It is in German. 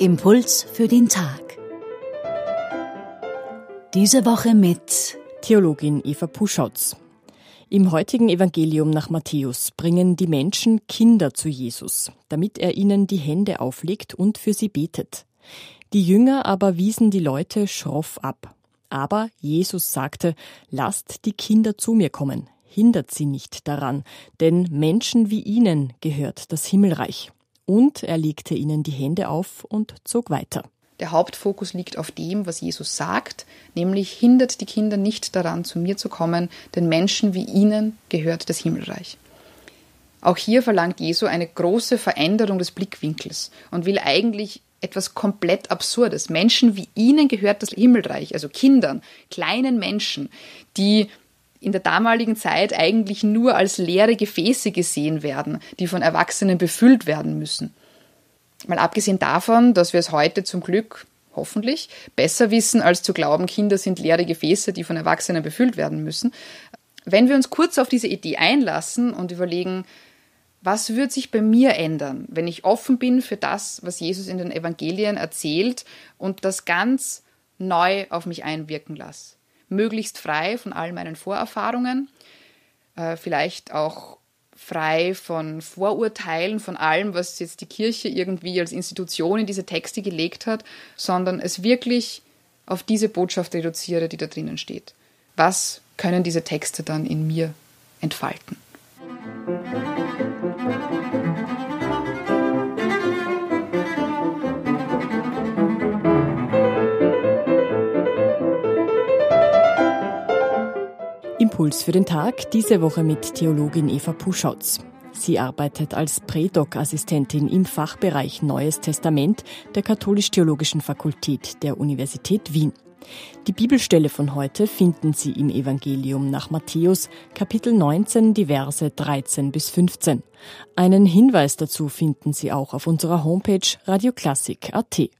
Impuls für den Tag. Diese Woche mit Theologin Eva Puschotz. Im heutigen Evangelium nach Matthäus bringen die Menschen Kinder zu Jesus, damit er ihnen die Hände auflegt und für sie betet. Die Jünger aber wiesen die Leute schroff ab. Aber Jesus sagte, lasst die Kinder zu mir kommen, hindert sie nicht daran, denn Menschen wie ihnen gehört das Himmelreich. Und er legte ihnen die Hände auf und zog weiter. Der Hauptfokus liegt auf dem, was Jesus sagt, nämlich hindert die Kinder nicht daran, zu mir zu kommen, denn Menschen wie ihnen gehört das Himmelreich. Auch hier verlangt Jesu eine große Veränderung des Blickwinkels und will eigentlich etwas komplett Absurdes. Menschen wie ihnen gehört das Himmelreich, also Kindern, kleinen Menschen, die in der damaligen Zeit eigentlich nur als leere Gefäße gesehen werden, die von Erwachsenen befüllt werden müssen. Mal abgesehen davon, dass wir es heute zum Glück hoffentlich besser wissen, als zu glauben, Kinder sind leere Gefäße, die von Erwachsenen befüllt werden müssen. Wenn wir uns kurz auf diese Idee einlassen und überlegen, was wird sich bei mir ändern, wenn ich offen bin für das, was Jesus in den Evangelien erzählt und das ganz neu auf mich einwirken lasse? Möglichst frei von all meinen Vorerfahrungen, äh, vielleicht auch frei von Vorurteilen, von allem, was jetzt die Kirche irgendwie als Institution in diese Texte gelegt hat, sondern es wirklich auf diese Botschaft reduziere, die da drinnen steht. Was können diese Texte dann in mir entfalten? Impuls für den Tag, diese Woche mit Theologin Eva Puschotz. Sie arbeitet als Prädoc-Assistentin im Fachbereich Neues Testament der Katholisch-Theologischen Fakultät der Universität Wien. Die Bibelstelle von heute finden Sie im Evangelium nach Matthäus, Kapitel 19, die Verse 13 bis 15. Einen Hinweis dazu finden Sie auch auf unserer Homepage radioklassik.at.